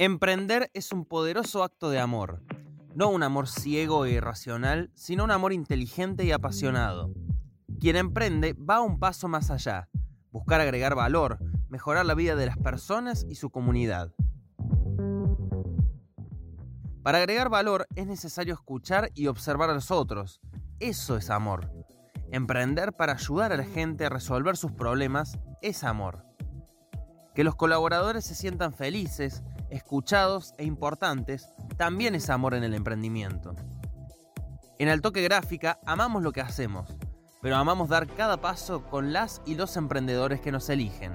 Emprender es un poderoso acto de amor, no un amor ciego e irracional, sino un amor inteligente y apasionado. Quien emprende va un paso más allá, buscar agregar valor, mejorar la vida de las personas y su comunidad. Para agregar valor es necesario escuchar y observar a los otros. Eso es amor. Emprender para ayudar a la gente a resolver sus problemas es amor. Que los colaboradores se sientan felices, escuchados e importantes, también es amor en el emprendimiento. En Altoque Gráfica amamos lo que hacemos, pero amamos dar cada paso con las y los emprendedores que nos eligen.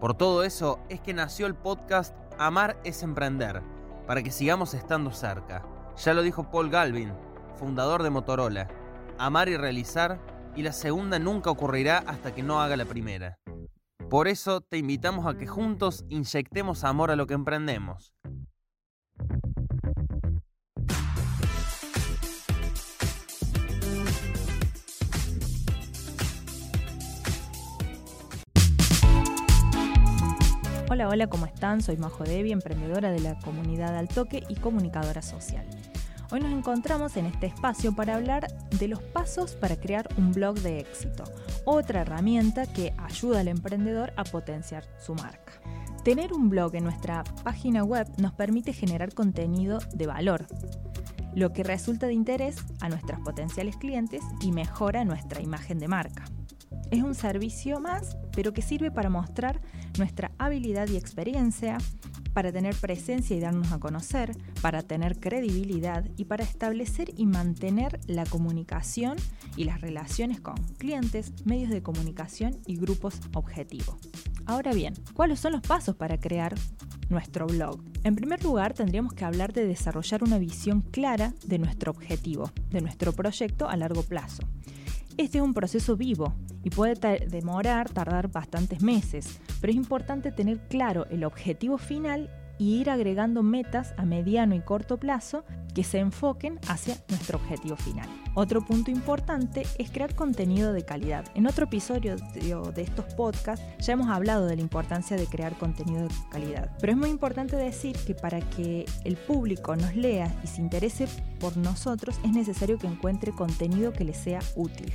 Por todo eso es que nació el podcast Amar es Emprender, para que sigamos estando cerca. Ya lo dijo Paul Galvin, fundador de Motorola. Amar y realizar, y la segunda nunca ocurrirá hasta que no haga la primera. Por eso te invitamos a que juntos inyectemos amor a lo que emprendemos. Hola, hola, ¿cómo están? Soy Majo Devi, emprendedora de la comunidad Altoque y comunicadora social. Hoy nos encontramos en este espacio para hablar de los pasos para crear un blog de éxito, otra herramienta que ayuda al emprendedor a potenciar su marca. Tener un blog en nuestra página web nos permite generar contenido de valor, lo que resulta de interés a nuestros potenciales clientes y mejora nuestra imagen de marca. Es un servicio más, pero que sirve para mostrar nuestra habilidad y experiencia, para tener presencia y darnos a conocer, para tener credibilidad y para establecer y mantener la comunicación y las relaciones con clientes, medios de comunicación y grupos objetivos. Ahora bien, ¿cuáles son los pasos para crear nuestro blog? En primer lugar, tendríamos que hablar de desarrollar una visión clara de nuestro objetivo, de nuestro proyecto a largo plazo. Este es un proceso vivo y puede demorar, tardar bastantes meses, pero es importante tener claro el objetivo final y ir agregando metas a mediano y corto plazo que se enfoquen hacia nuestro objetivo final. Otro punto importante es crear contenido de calidad. En otro episodio de estos podcasts ya hemos hablado de la importancia de crear contenido de calidad, pero es muy importante decir que para que el público nos lea y se interese por nosotros es necesario que encuentre contenido que le sea útil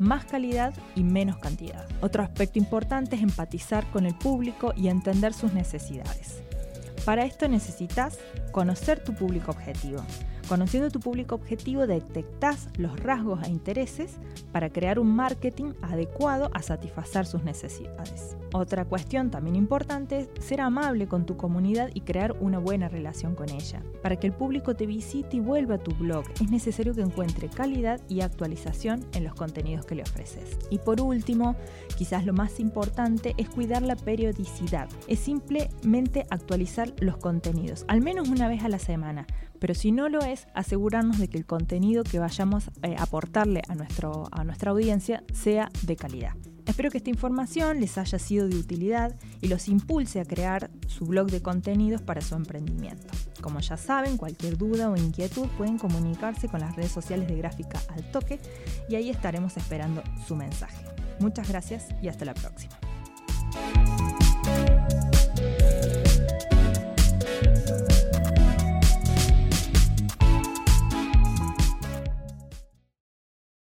más calidad y menos cantidad. Otro aspecto importante es empatizar con el público y entender sus necesidades. Para esto necesitas conocer tu público objetivo. Conociendo tu público objetivo detectas los rasgos e intereses para crear un marketing adecuado a satisfacer sus necesidades. Otra cuestión también importante es ser amable con tu comunidad y crear una buena relación con ella. Para que el público te visite y vuelva a tu blog, es necesario que encuentre calidad y actualización en los contenidos que le ofreces. Y por último, quizás lo más importante es cuidar la periodicidad. Es simplemente actualizar los contenidos, al menos una vez a la semana. Pero si no lo es, asegurarnos de que el contenido que vayamos a eh, aportarle a, a nuestra audiencia sea de calidad. Espero que esta información les haya sido de utilidad y los impulse a crear su blog de contenidos para su emprendimiento. Como ya saben, cualquier duda o inquietud pueden comunicarse con las redes sociales de Gráfica al Toque y ahí estaremos esperando su mensaje. Muchas gracias y hasta la próxima.